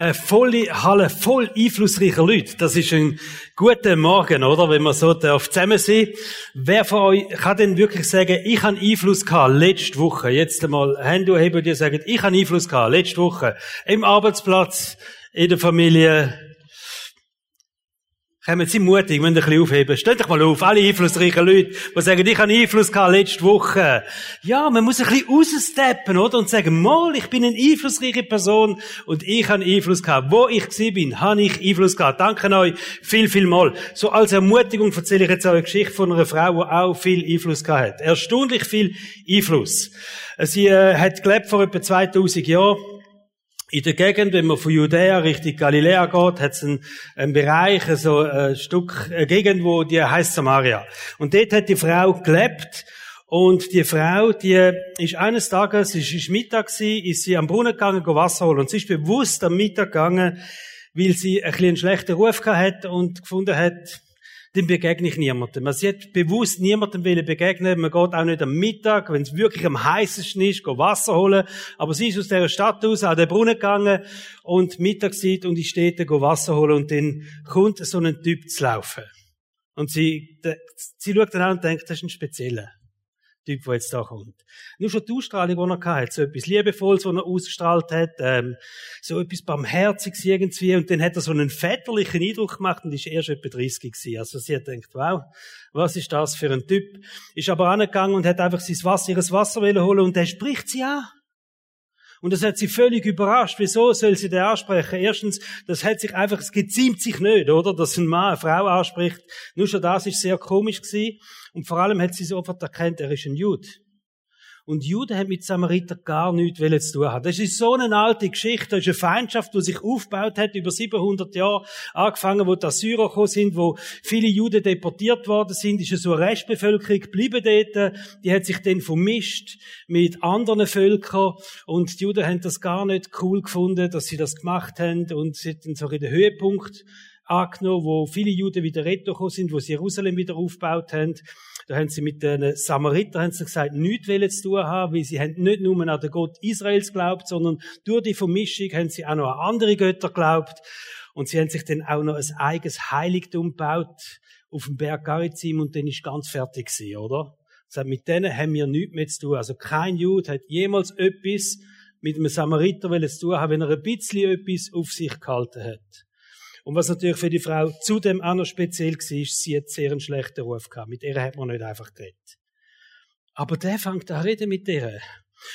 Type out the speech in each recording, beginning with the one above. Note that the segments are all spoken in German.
Eine volle Halle voll einflussreicher Leute. Das ist ein guter Morgen, oder? Wenn man so darf zusammen sein. Wer von euch kann denn wirklich sagen, ich habe Einfluss gehabt letzte Woche? Jetzt einmal Hände heben, die sagen, ich habe Einfluss gehabt letzte Woche. Im Arbeitsplatz, in der Familie, Kommen Sie mutig, müssen ein bisschen aufheben. Stellt euch mal auf, alle einflussreichen Leute, die sagen, ich habe Einfluss gehabt letzte Woche. Ja, man muss ein bisschen raussteppen, oder? Und sagen, mal, ich bin eine einflussreiche Person und ich habe Einfluss gehabt. Wo ich gewesen bin, habe ich Einfluss gehabt. Danke euch viel, viel mal. So als Ermutigung erzähle ich jetzt auch eine Geschichte von einer Frau, die auch viel Einfluss gehabt hat. Erstaunlich viel Einfluss. Sie äh, hat gelebt vor etwa 2000 Jahren in der Gegend, wenn man von Judäa Richtung Galiläa geht, hat es einen, einen Bereich, so ein Stück, eine Gegend, wo die heißt Samaria. Und dort hat die Frau gelebt. Und die Frau, die ist eines Tages, es ist Mittag gewesen, ist sie am Brunnen gegangen, go Wasser holen. Und sie ist bewusst am Mittag gegangen, weil sie ein bisschen einen schlechten Ruf gehabt hat und gefunden hat, dem begegne ich niemandem. Man sieht bewusst niemandem will begegnen. Man geht auch nicht am Mittag, wenn es wirklich am heißesten ist, go Wasser holen. Aber sie ist aus dieser Stadt aus, an den Brunnen gegangen und Mittagszeit und ich stehe go Wasser holen und dann kommt so ein Typ zu laufen. Und sie, sie schaut dann an und denkt, das ist ein spezieller. Typ, der jetzt da kommt. Nur schon die Ausstrahlung, die er hatte, so etwas Liebevolles, was er ausgestrahlt hat, ähm, so etwas Barmherziges irgendwie, und dann hat er so einen väterlichen Eindruck gemacht und ist erst etwa 30 gewesen. Also sie hat gedacht, wow, was ist das für ein Typ? Ist aber angegangen und hat einfach sein Wasser, ihres Wasser holen und der spricht sie an. Und das hat sie völlig überrascht. Wieso soll sie den ansprechen? Erstens, das hat sich einfach, es geziemt sich nicht, oder? Dass ein Mann eine Frau anspricht. Nur schon das ist sehr komisch gewesen. Und vor allem hat sie sofort erkannt, er ist ein Jude. Und Juden haben mit Samariter gar nichts zu tun haben. Das ist so eine alte Geschichte. Das ist eine Feindschaft, die sich aufgebaut hat über 700 Jahre. Angefangen, wo die Assyrer gekommen sind, wo viele Juden deportiert worden sind, ist so eine Restbevölkerung geblieben dort. Die hat sich dann vermischt mit anderen Völkern. Und die Juden haben das gar nicht cool gefunden, dass sie das gemacht haben. Und sie hatten so in den Höhepunkt angenommen, wo viele Juden wieder retour sind, wo sie Jerusalem wieder aufgebaut haben. Da haben sie mit den Samaritern haben sie gesagt, nichts zu tun haben, weil sie haben nicht nur an den Gott Israels geglaubt, sondern durch die Vermischung haben sie auch noch an andere Götter geglaubt. Und sie haben sich dann auch noch ein eigenes Heiligtum gebaut auf dem Berg Garizim und dann ist ganz fertig gewesen, oder? Heißt, mit denen haben wir nichts mehr zu tun. Also kein Jude hat jemals etwas mit einem Samariter zu tun haben, wenn er ein bisschen etwas auf sich gehalten hat. Und was natürlich für die Frau zudem auch noch speziell war, sie hat sehr einen schlechten Ruf gehabt. Mit ihr hat man nicht einfach geredet. Aber der fängt an reden mit ihr.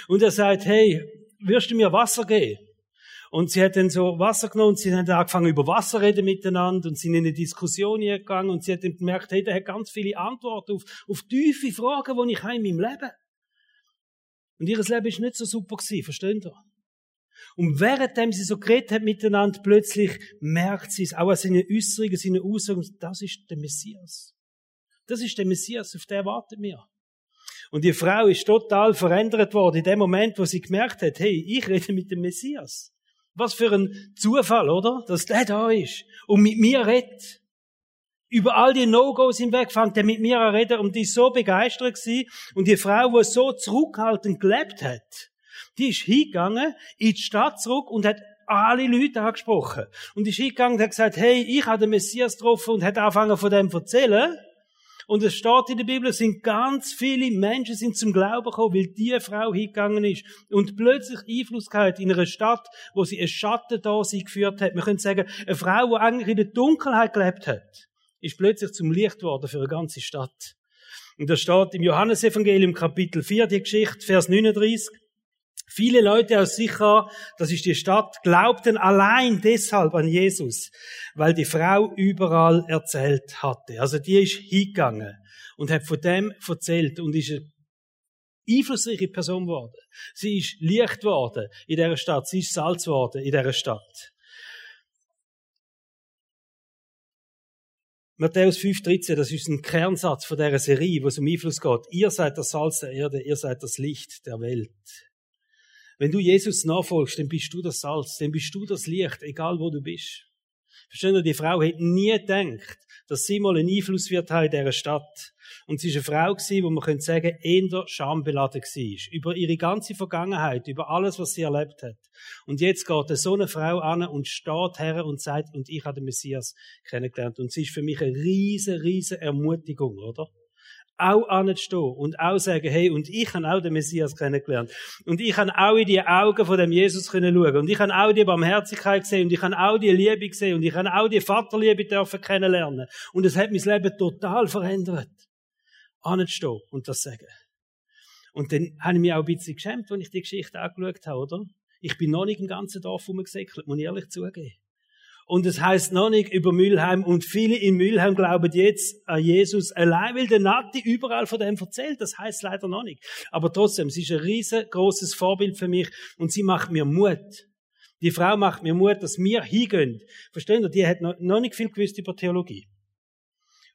Und er sagt, hey, wirst du mir Wasser geben? Und sie hat dann so Wasser genommen und sie haben angefangen über Wasser reden miteinander und sind in eine Diskussion gegangen und sie hat dann gemerkt, hey, der hat ganz viele Antworten auf, auf tiefe Fragen, die ich habe in meinem Leben. Und ihr Leben ist nicht so super gewesen, versteht ihr? Und währenddem sie so geredet hat miteinander, plötzlich merkt sie es auch an seinen Äußerungen, seinen Aussagen, das ist der Messias. Das ist der Messias, auf den warten wir. Und die Frau ist total verändert worden in dem Moment, wo sie gemerkt hat, hey, ich rede mit dem Messias. Was für ein Zufall, oder? Dass der da ist und mit mir redet. Über all die No-Gos hinweg fängt er mit mir an reden und die so begeistert gewesen. Und die Frau, die so zurückhaltend gelebt hat, die ist hingegangen in die Stadt zurück und hat alle Leute angesprochen. Und ist hingegangen und hat gesagt, hey, ich habe den Messias getroffen und hat angefangen von dem zu erzählen. Und es steht in der Bibel, es sind ganz viele Menschen sind zum Glauben gekommen, weil die Frau hingegangen ist und plötzlich Einfluss gehabt in einer Stadt, wo sie einen Schatten da sie geführt hat. Man könnte sagen, eine Frau, die eigentlich in der Dunkelheit gelebt hat, ist plötzlich zum Licht geworden für eine ganze Stadt. Und da steht im Johannesevangelium Kapitel 4 die Geschichte, Vers 39. Viele Leute aus Sicher, das ist die Stadt, glaubten allein deshalb an Jesus, weil die Frau überall erzählt hatte. Also die ist hingegangen und hat von dem erzählt und ist eine einflussreiche Person geworden. Sie ist Licht geworden in dieser Stadt. Sie ist Salz geworden in dieser Stadt. Matthäus 5,13, das ist ein Kernsatz von dieser Serie, wo es um Einfluss geht. Ihr seid das Salz der Erde, ihr seid das Licht der Welt. Wenn du Jesus nachfolgst, dann bist du das Salz, dann bist du das Licht, egal wo du bist. Verstehen Sie, die Frau hat nie gedacht, dass sie mal einen Einfluss wird haben in dieser Stadt. Und sie war eine Frau gewesen, wo man könnte sagen, eher schambeladen war. Über ihre ganze Vergangenheit, über alles, was sie erlebt hat. Und jetzt geht so eine Frau an und steht her und sagt, und ich habe den Messias kennengelernt. Und sie ist für mich eine riesen, riesen Ermutigung, oder? Auch anzustehen und auch sagen, hey, und ich habe auch den Messias kennengelernt. Und ich habe auch in die Augen von dem Jesus können schauen. Und ich habe auch die Barmherzigkeit gesehen. Und ich habe auch die Liebe gesehen. Und ich habe auch die Vaterliebe dürfen kennenlernen. Und es hat mein Leben total verändert anzustehen und das sagen. Und dann habe ich mich auch ein bisschen geschämt, als ich die Geschichte angeschaut habe, oder? Ich bin noch nicht im ganzen Dorf rumgesäckelt, muss ich ehrlich zugeben. Und es heißt noch nicht über Mülheim und viele in Mülheim glauben jetzt an Jesus allein, weil der Nati überall von dem erzählt. Das heißt leider noch nicht. Aber trotzdem, sie ist ein riesengroßes Vorbild für mich und sie macht mir Mut. Die Frau macht mir Mut, dass wir hingehen. Verstehen Sie? Die hat noch nicht viel gewusst über Theologie.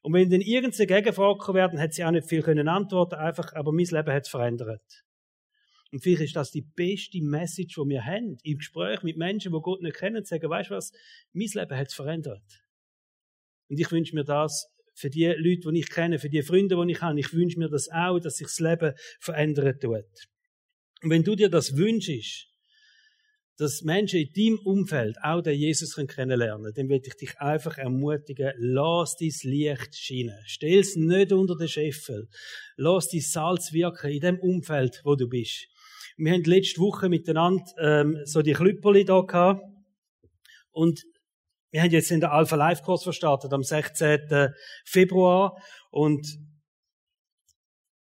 Und wenn dann irgendeine Gegenfrage werden, hat sie auch nicht viel können antworten, einfach, aber mein Leben hat es verändert. Und vielleicht ist das die beste Message, die wir haben, im Gespräch mit Menschen, die Gott nicht kennen, zu sagen, weißt du was, mein Leben hat es verändert. Und ich wünsche mir das für die Leute, die ich kenne, für die Freunde, die ich habe, ich wünsche mir das auch, dass sich das Leben verändern tut. Und wenn du dir das wünschst, dass Menschen in deinem Umfeld auch den Jesus kennenlernen dann will ich dich einfach ermutigen, lass dein Licht scheinen. Stell es nicht unter den Scheffel. Lass dein Salz wirken in dem Umfeld, wo du bist. Wir haben letzte Woche miteinander ähm, so die Klüpperli da gehabt. Und wir haben jetzt in der Alpha Life Kurs verstartet am 16. Februar. Und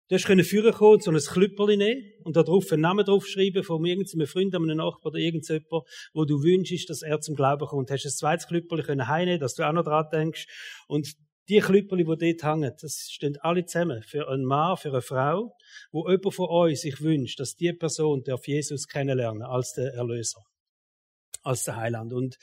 Du hast können führen kommen und so ein Klüpperli nehmen und da drauf einen Namen draufschreiben von irgendeinem Freund, einem Nachbarn oder irgendjemand, wo du wünschst, dass er zum Glauben kommt. Du hast ein zweites Klüpperli können heimnehmen, dass du auch noch dran denkst. Und die Klüpperli, die dort hängen, das stehen alle zusammen. Für einen Mann, für eine Frau, wo jemand von euch sich wünscht, dass die Person darf Jesus kennenlernen als der Erlöser als der Heiland. Und,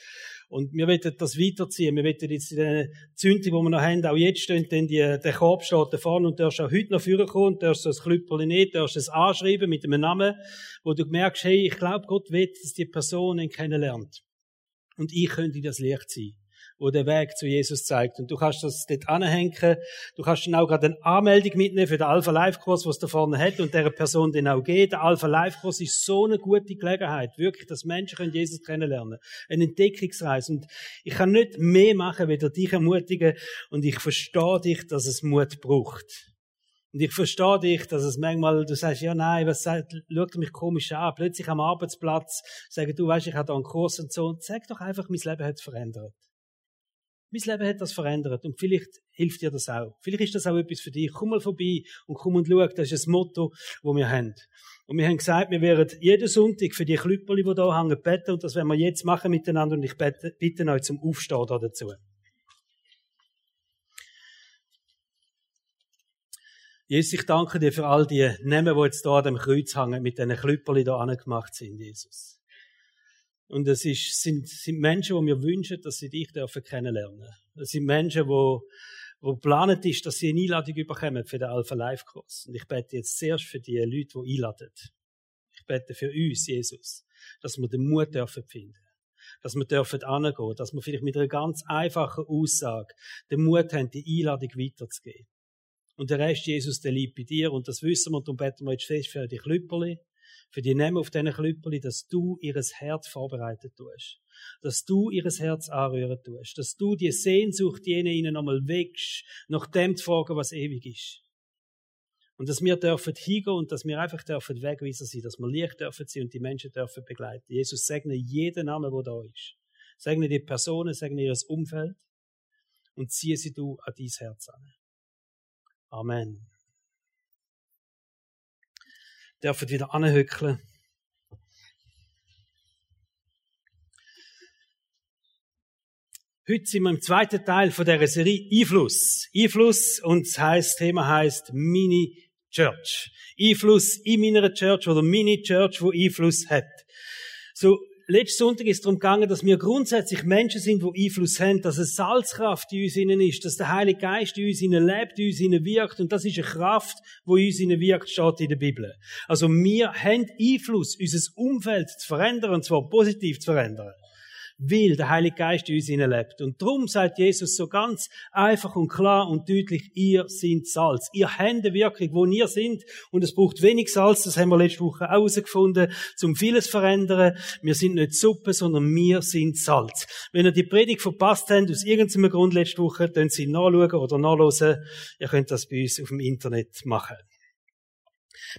und wir wollen das weiterziehen. Wir wollen jetzt in den Zündung, die wir noch haben, auch jetzt stehen dann die, der Korb steht da vorne und darfst auch heute noch führen kommen darfst so ein Klüpperli nicht, darfst es anschreiben mit einem Namen, wo du merkst, hey, ich glaube, Gott will, dass die Person ihn kennenlernt. Und ich könnte das Licht sein wo der Weg zu Jesus zeigt. Und du kannst das dort anhängen. Du kannst dann auch gerade eine Anmeldung mitnehmen für den Alpha Life Kurs, was da vorne hat und der Person den auch geht. Der Alpha Life Kurs ist so eine gute Gelegenheit, wirklich, dass Menschen können Jesus kennenlernen. Eine Entdeckungsreise. Und ich kann nicht mehr machen, weder dich ermutigen. Und ich verstehe dich, dass es Mut braucht. Und ich verstehe dich, dass es manchmal, du sagst, ja, nein, was sagt, schaut mich komisch an. Plötzlich am Arbeitsplatz sagen, du weißt, ich habe da einen Kurs und so. Und sag doch einfach, mein Leben hat verändert. Mein Leben hat das verändert und vielleicht hilft dir das auch. Vielleicht ist das auch etwas für dich. Komm mal vorbei und komm und schau. Das ist das Motto, das wir haben. Und wir haben gesagt, wir werden jeden Sonntag für die Klüpperli, die da hängen, beten und das werden wir jetzt machen miteinander und ich bitte, bitte euch zum Aufstehen da dazu. Jesus, ich danke dir für all die Namen, die jetzt hier an dem Kreuz hängen, mit diesen Klüpperli da angemacht sind, Jesus. Und es ist, sind, sind Menschen, die mir wünschen, dass sie dich dürfen kennenlernen. Es sind Menschen, wo, wo geplant ist, dass sie eine Einladung bekommen für den Alpha Life Kurs. Und ich bete jetzt zuerst für die Leute, die einladen. Ich bete für uns, Jesus, dass wir den Mut dürfen finden. Dass wir dürfen angehen, dass wir vielleicht mit einer ganz einfachen Aussage den Mut haben, die Einladung weiterzugeben. Und der Rest, Jesus, der liebt bei dir. Und das wissen wir, und darum beten wir jetzt fest für die Klüpperli für die Namen auf diesen Klüpperli, dass du ihres Herz vorbereitet tust. Dass du ihres Herz anrühren tust. Dass du die Sehnsucht jene ihnen nochmal wächst, nach dem zu fragen, was ewig ist. Und dass wir dürfen hingehen und dass wir einfach dürfen Wegweiser sein, dass wir Licht dürfen sein und die Menschen dürfen begleiten. Jesus segne jeden Namen, wo da ist. Segne die Personen, segne ihr Umfeld und ziehe sie du an dein Herz an. Amen dürfen wieder anhöckeln. Heute sind wir im zweiten Teil von der Serie Einfluss. Einfluss und das heißt, Thema heißt Mini Church. Einfluss in meiner Church oder Mini Church, wo Einfluss hat. So letzten Sonntag ist es darum gegangen, dass wir grundsätzlich Menschen sind, die Einfluss haben, dass es Salzkraft in uns innen ist, dass der Heilige Geist in uns innen lebt, in uns innen wirkt. Und das ist eine Kraft, wo in uns innen wirkt, steht in der Bibel. Also wir haben Einfluss, unser Umfeld zu verändern, und zwar positiv zu verändern. Weil der Heilige Geist in uns lebt. Und darum sagt Jesus so ganz einfach und klar und deutlich, ihr seid Salz. Ihr habt eine Wirkung, wo ihr sind. Und es braucht wenig Salz, das haben wir letzte Woche herausgefunden, zum vieles verändern. Wir sind nicht Suppe, sondern wir sind Salz. Wenn ihr die Predigt verpasst habt, aus irgendeinem Grund letzte Woche, dann sie nachschauen oder nachlesen. Ihr könnt das bei uns auf dem Internet machen.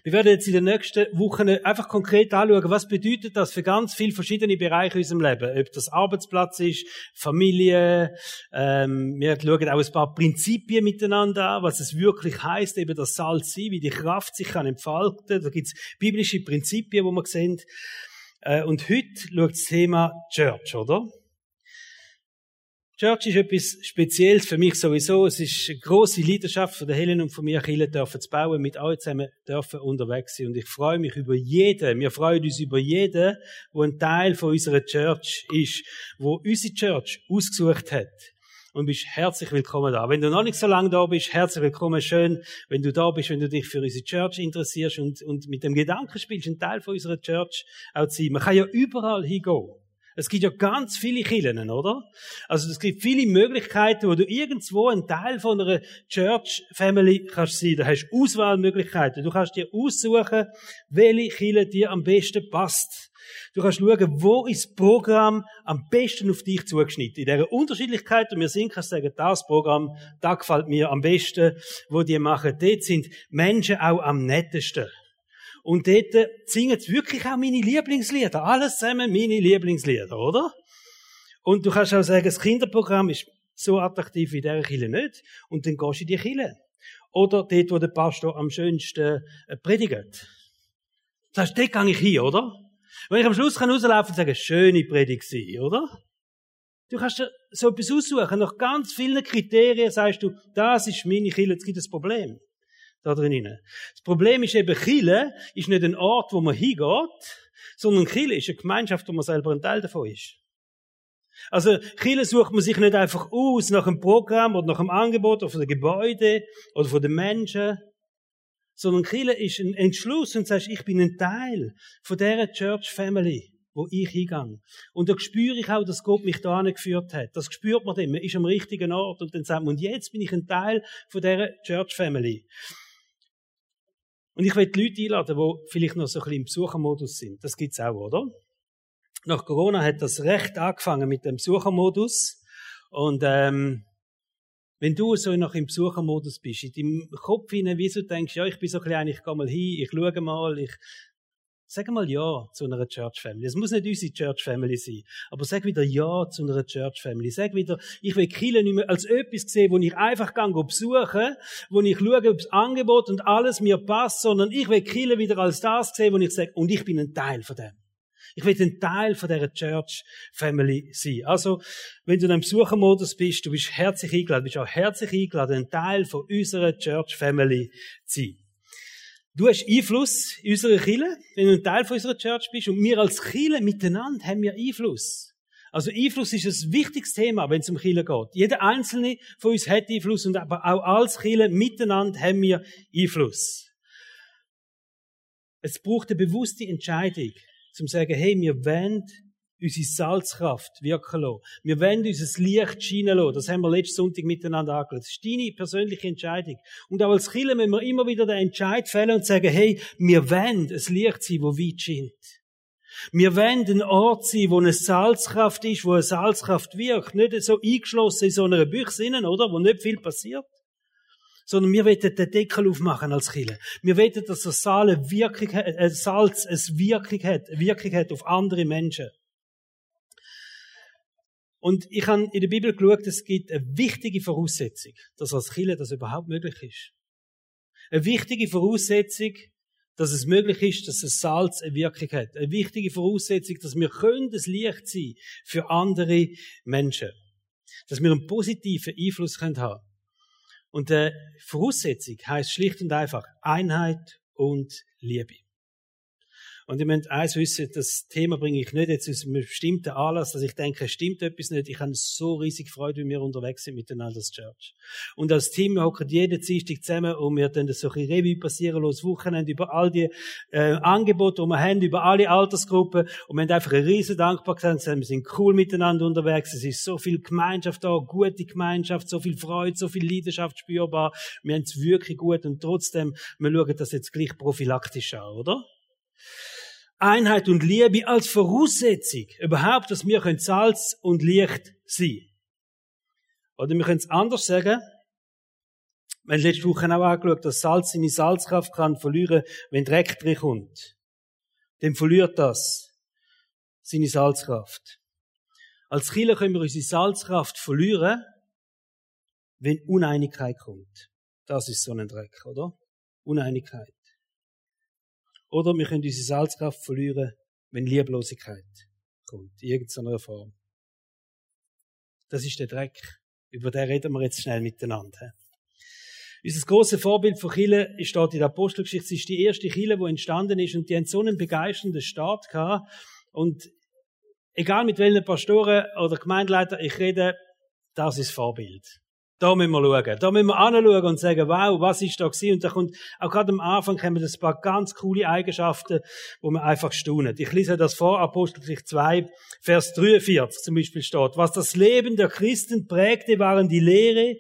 Wir werden jetzt in den nächsten Wochen einfach konkret anschauen, was bedeutet das für ganz viele verschiedene Bereiche in unserem Leben. Ob das Arbeitsplatz ist, Familie, ähm, wir schauen auch ein paar Prinzipien miteinander an, was es wirklich heißt, eben das Salz sein, wie die Kraft sich kann entfalten. Da gibt's biblische Prinzipien, wo wir sehen. Äh, und heute schaut das Thema Church, oder? Church ist etwas Spezielles für mich sowieso. Es ist eine grosse Leidenschaft von der Helen und von mir, Kirche dürfen zu bauen, mit euch zusammen dürfen unterwegs sein. Und ich freue mich über jeden, wir freuen uns über jeden, der ein Teil von unserer Church ist, wo unsere Church ausgesucht hat. Und bist herzlich willkommen da. Wenn du noch nicht so lange da bist, herzlich willkommen. Schön, wenn du da bist, wenn du dich für unsere Church interessierst und, und mit dem Gedanken spielst, ein Teil von unserer Church auch zu sein. Man kann ja überall hingehen. Es gibt ja ganz viele Kirchen, oder? Also es gibt viele Möglichkeiten, wo du irgendwo ein Teil von einer Church Family kannst sein. Da hast du Auswahlmöglichkeiten. Du kannst dir aussuchen, welche Kirche dir am besten passt. Du kannst schauen, wo ist das Programm am besten auf dich zugeschnitten. In dieser Unterschiedlichkeit, und wir sind, kannst du sagen, das Programm, da gefällt mir am besten, wo die machen. Dort sind Menschen auch am nettesten. Und dort singen sie wirklich auch meine Lieblingslieder. Alles zusammen meine Lieblingslieder, oder? Und du kannst auch sagen, das Kinderprogramm ist so attraktiv wie dieser Kille nicht. Und dann gehst du in die Kille. Oder dort, wo der Pastor am schönsten äh, predigt. Das heißt, dort gehe ich hin, oder? Wenn ich am Schluss kann rauslaufen und sagen, schöne Predigt sein, oder? Du kannst so etwas aussuchen. Nach ganz vielen Kriterien sagst du, das ist meine Kille, jetzt gibt es ein Problem da drinnen. Das Problem ist eben, Chile ist nicht ein Ort, wo man hingeht, sondern Chile ist eine Gemeinschaft, wo man selber ein Teil davon ist. Also, Chile sucht man sich nicht einfach aus nach einem Programm oder nach einem Angebot oder von den Gebäuden oder von den Menschen, sondern Chile ist ein Entschluss und sagst, ich bin ein Teil von dieser Church Family wo ich hingehe. Und da spüre ich auch, dass Gott mich da geführt hat. Das spürt man dann. Man ist am richtigen Ort und dann sagt man, und jetzt bin ich ein Teil von dieser Church Family. Und ich die Leute einladen, die vielleicht noch so ein bisschen im Besuchermodus sind. Das gibt's auch, oder? Nach Corona hat das recht angefangen mit dem Besuchermodus. Und ähm, wenn du so noch im Besuchermodus bist, in deinem Kopf hinein, wieso denkst, ja, ich bin so klein, ich gehe mal hin, ich schaue mal, ich Sag mal Ja zu einer Church Family. Es muss nicht unsere Church Family sein. Aber sag wieder Ja zu einer Church Family. Sag wieder, ich will Kirche nicht mehr als etwas sehen, wo ich einfach gang besuche, wo ich schaue, ob das Angebot und alles mir passt, sondern ich will Kirche wieder als das sehen, wo ich sage, und ich bin ein Teil von dem. Ich will ein Teil von dieser Church Family sein. Also, wenn du in einem Besuchermodus bist, du bist herzlich eingeladen, bist auch herzlich eingeladen, ein Teil von unserer Church Family zu sein. Du hast Einfluss in unserer Kirche, wenn du ein Teil unserer Church bist. Und wir als Kirche miteinander haben wir Einfluss. Also Einfluss ist ein wichtiges Thema, wenn es um Kirche geht. Jeder Einzelne von uns hat Einfluss und aber auch als Kirche miteinander haben wir Einfluss. Es braucht eine bewusste Entscheidung, zum zu sagen, hey, wir wollen unsere Salzkraft wirken lassen. Wir wollen unser Licht scheinen lassen. Das haben wir letzten Sonntag miteinander angeschaut. Das ist deine persönliche Entscheidung. Und auch als Kirche müssen wir immer wieder den Entscheid fällen und sagen, hey, wir wollen ein Licht sein, wo weit scheint. Wir wollen ein Ort sein, wo eine Salzkraft ist, wo eine Salzkraft wirkt. Nicht so eingeschlossen in so einer Büchse oder? Wo nicht viel passiert. Sondern wir wollen den Deckel aufmachen als Kirche. Wir wollen, dass das äh, Salz es Wirkung hat, Wirkung hat auf andere Menschen. Und ich habe in der Bibel geschaut, es gibt eine wichtige Voraussetzung, dass als Kirche das überhaupt möglich ist. Eine wichtige Voraussetzung, dass es möglich ist, dass das Salz eine Wirkung hat. Eine wichtige Voraussetzung, dass wir können das Licht sein für andere Menschen. Dass wir einen positiven Einfluss haben können Und die Voraussetzung heißt schlicht und einfach Einheit und Liebe. Und ich möchte eins wissen, das Thema bringe ich nicht jetzt aus einem bestimmten Anlass, dass ich denke, stimmt etwas nicht. Ich habe so riesig Freude, wie wir unterwegs sind miteinander als Church. Und als Team, hocken jeden Dienstag zusammen und wir dann so ein Revue passieren los, Wochenende über all die äh, Angebote, die wir haben, über alle Altersgruppen. Und wir haben einfach eine riesen Dankbarkeit wir sind cool miteinander unterwegs. Es ist so viel Gemeinschaft da, gute Gemeinschaft, so viel Freude, so viel Leidenschaft spürbar. Wir haben es wirklich gut und trotzdem, wir schauen das jetzt gleich prophylaktisch an, oder? Einheit und Liebe als Voraussetzung überhaupt, dass wir Salz und Licht sein Oder wir können es anders sagen. Wir haben letzte Woche auch angeschaut, dass Salz seine Salzkraft kann verlieren, wenn Dreck drin kommt. Dann verliert das seine Salzkraft. Als Killer können wir unsere Salzkraft verlieren, wenn Uneinigkeit kommt. Das ist so ein Dreck, oder? Uneinigkeit. Oder wir können unsere Salzkraft verlieren, wenn Lieblosigkeit kommt, in irgendeiner Form. Das ist der Dreck. Über den reden wir jetzt schnell miteinander. Unser grosses Vorbild von Chile steht in der Apostelgeschichte. Es ist die erste Chile, die entstanden ist und die haben so einen begeisternden Start gehabt. Und egal mit welchen Pastoren oder Gemeindeleiter ich rede, das ist Vorbild. Da müssen wir schauen. Da müssen wir anschauen und sagen, wow, was ist da gewesen? Und da kommt, auch gerade am Anfang kommen ein paar ganz coole Eigenschaften, wo man einfach staunen. Ich lese das vor, Apostelgeschichte 2, Vers 43 zum Beispiel steht. Was das Leben der Christen prägte, waren die Lehre,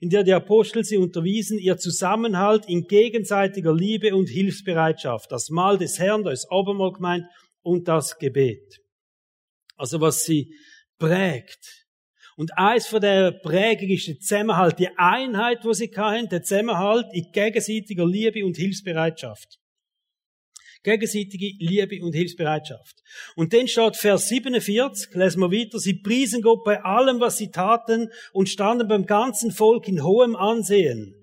in der die Apostel sie unterwiesen, ihr Zusammenhalt in gegenseitiger Liebe und Hilfsbereitschaft, das Mahl des Herrn, da ist Obermal gemeint, und das Gebet. Also was sie prägt, und eins von der Prägung ist der Zusammenhalt, die Einheit, wo sie hatten, der Zusammenhalt in gegenseitiger Liebe und Hilfsbereitschaft. Gegenseitige Liebe und Hilfsbereitschaft. Und dann steht Vers 47, lesen wir weiter, sie priesen Gott bei allem, was sie taten und standen beim ganzen Volk in hohem Ansehen.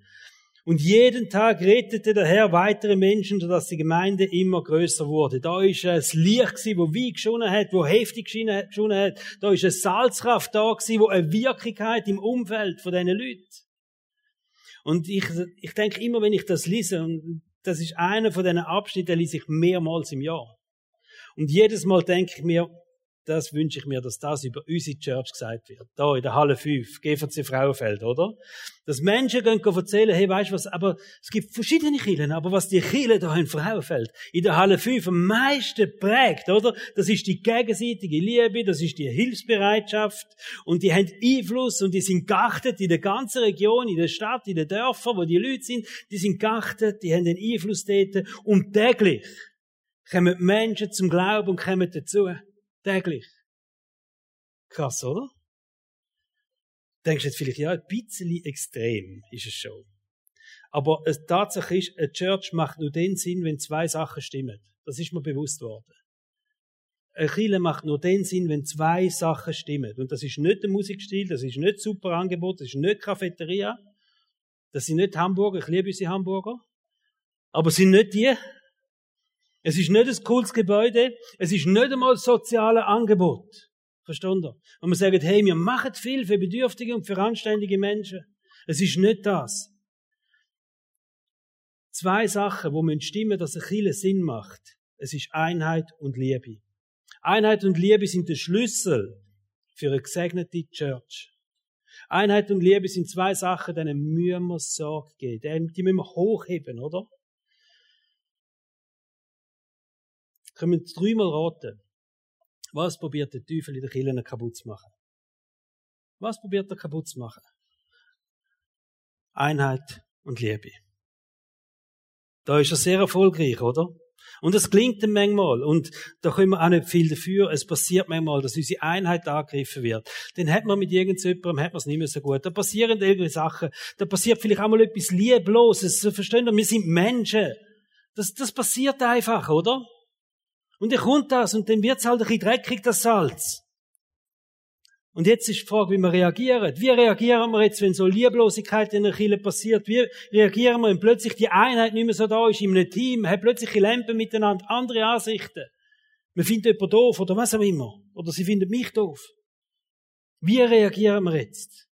Und jeden Tag rettete der Herr weitere Menschen, sodass die Gemeinde immer größer wurde. Da ist es Licht gewesen, wo wie geschonen hat, wo heftig geschonen hat. Da ist eine Salzkraft da gewesen, wo eine Wirklichkeit im Umfeld von diesen Leuten. Und ich, ich denke immer, wenn ich das lese, und das ist einer von diesen Abschnitten, den lese ich mehrmals im Jahr. Und jedes Mal denke ich mir, das wünsche ich mir, dass das über unsere Church gesagt wird. Da in der Halle 5, GVC Frauenfeld, oder? Dass Menschen gehen erzählen, hey, weißt du was, aber es gibt verschiedene Kirchen, aber was die Kirche da in Frauenfeld, in der Halle 5 am meisten prägt, oder? Das ist die gegenseitige Liebe, das ist die Hilfsbereitschaft und die haben Einfluss und die sind geachtet in der ganzen Region, in der Stadt, in den Dörfern, wo die Leute sind, die sind geachtet, die haben den Einfluss dort und täglich kommen Menschen zum Glauben und kommen dazu. Täglich. Krass, oder? Denkst du jetzt vielleicht, ja, ein bisschen extrem ist es schon. Aber es Tatsache ist, eine Church macht nur den Sinn, wenn zwei Sachen stimmen. Das ist mir bewusst worden. Eine Kirche macht nur den Sinn, wenn zwei Sachen stimmen. Und das ist nicht der Musikstil, das ist nicht super Angebot, das ist nicht Cafeteria, das sind nicht Hamburger, ich liebe unsere Hamburger, aber es sind nicht die, es ist nicht ein cooles Gebäude, es ist nicht einmal das soziale Angebot. Verstanden? ihr? Und wir sagen, hey, wir machen viel für bedürftige und für anständige Menschen. Es ist nicht das. Zwei Sachen, wo man stimmen, dass ein Chile Sinn macht. Es ist Einheit und Liebe. Einheit und Liebe sind der Schlüssel für eine gesegnete Church. Einheit und Liebe sind zwei Sachen, denen müssen wir Sorge geben. Die müssen wir hochheben, oder? Können wir dreimal raten. Was probiert der Teufel in der Kirche kaputt zu machen? Was probiert er kaputt zu machen? Einheit und Liebe. Da ist er sehr erfolgreich, oder? Und das klingt ihm manchmal. Und da können wir auch nicht viel dafür. Es passiert manchmal, dass unsere Einheit angegriffen wird. Dann hat man mit irgendjemandem, hat man es nicht mehr so gut. Da passieren irgendwelche Sachen. Da passiert vielleicht auch mal etwas Liebloses. Verstehen wir, wir sind Menschen. Das, das passiert einfach, oder? Und dann kommt das und dann wird's halt ein bisschen dreckig, das Salz. Und jetzt ist die Frage, wie wir reagieren. Wie reagieren wir jetzt, wenn so Lieblosigkeit in der Kirche passiert? Wie reagieren wir, wenn plötzlich die Einheit nicht mehr so da ist in einem Team, hat plötzlich Lampen miteinander, andere Ansichten? Man findet jemanden doof oder was auch immer. Oder sie findet mich doof. Wie reagieren wir jetzt?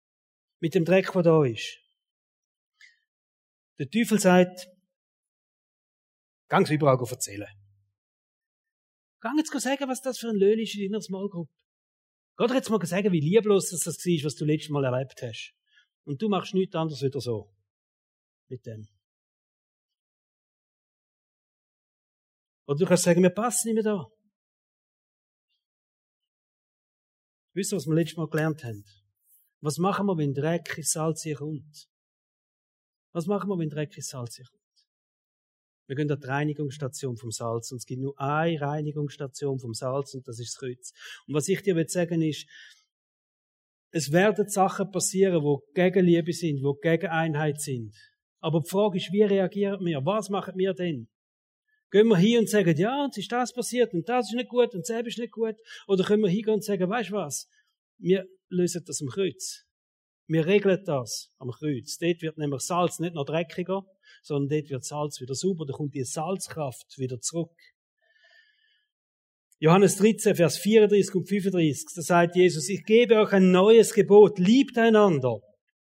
Mit dem Dreck, der da ist. Der Teufel sagt, ganz überall erzählen. Geh jetzt sagen, was das für ein Löhn ist in deiner Small Group. Geh dir jetzt mal sagen, wie lieblos das war, was du letztes Mal erlebt hast. Und du machst nichts anderes wieder so. Mit dem. Oder du kannst sagen, wir passen nicht mehr da. Wisst ihr, was wir letztes Mal gelernt haben? Was machen wir, wenn Dreck ins Salz hier kommt? Was machen wir, wenn Dreck ins Salz hier kommt? Wir gehen an die Reinigungsstation vom Salz und es gibt nur eine Reinigungsstation vom Salz und das ist das Kreuz. Und was ich dir will sagen ist, es werden Sachen passieren, wo gegen Liebe sind, wo gegen Einheit sind. Aber die Frage ist, wie reagieren wir? Was machen wir denn? Gehen wir hier und sagen, ja, jetzt ist das passiert und das ist nicht gut und das ist nicht gut? Oder können wir hingehen und sagen, weißt du was? Wir lösen das am Kreuz. Wir regeln das am Kreuz. Dort wird nämlich Salz nicht noch dreckiger, sondern dort wird Salz wieder sauber, da kommt die Salzkraft wieder zurück. Johannes 13, Vers 34 und 35, da sagt Jesus, ich gebe euch ein neues Gebot, liebt einander.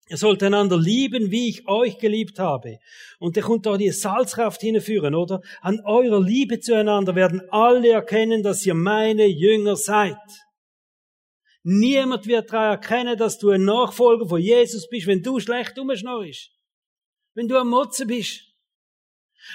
Ihr sollt einander lieben, wie ich euch geliebt habe. Und da kommt da die Salzkraft hinführen, oder? An eurer Liebe zueinander werden alle erkennen, dass ihr meine Jünger seid. Niemand wird daran erkennen, dass du ein Nachfolger von Jesus bist, wenn du schlecht umschnorrst. Wenn du am Motzen bist.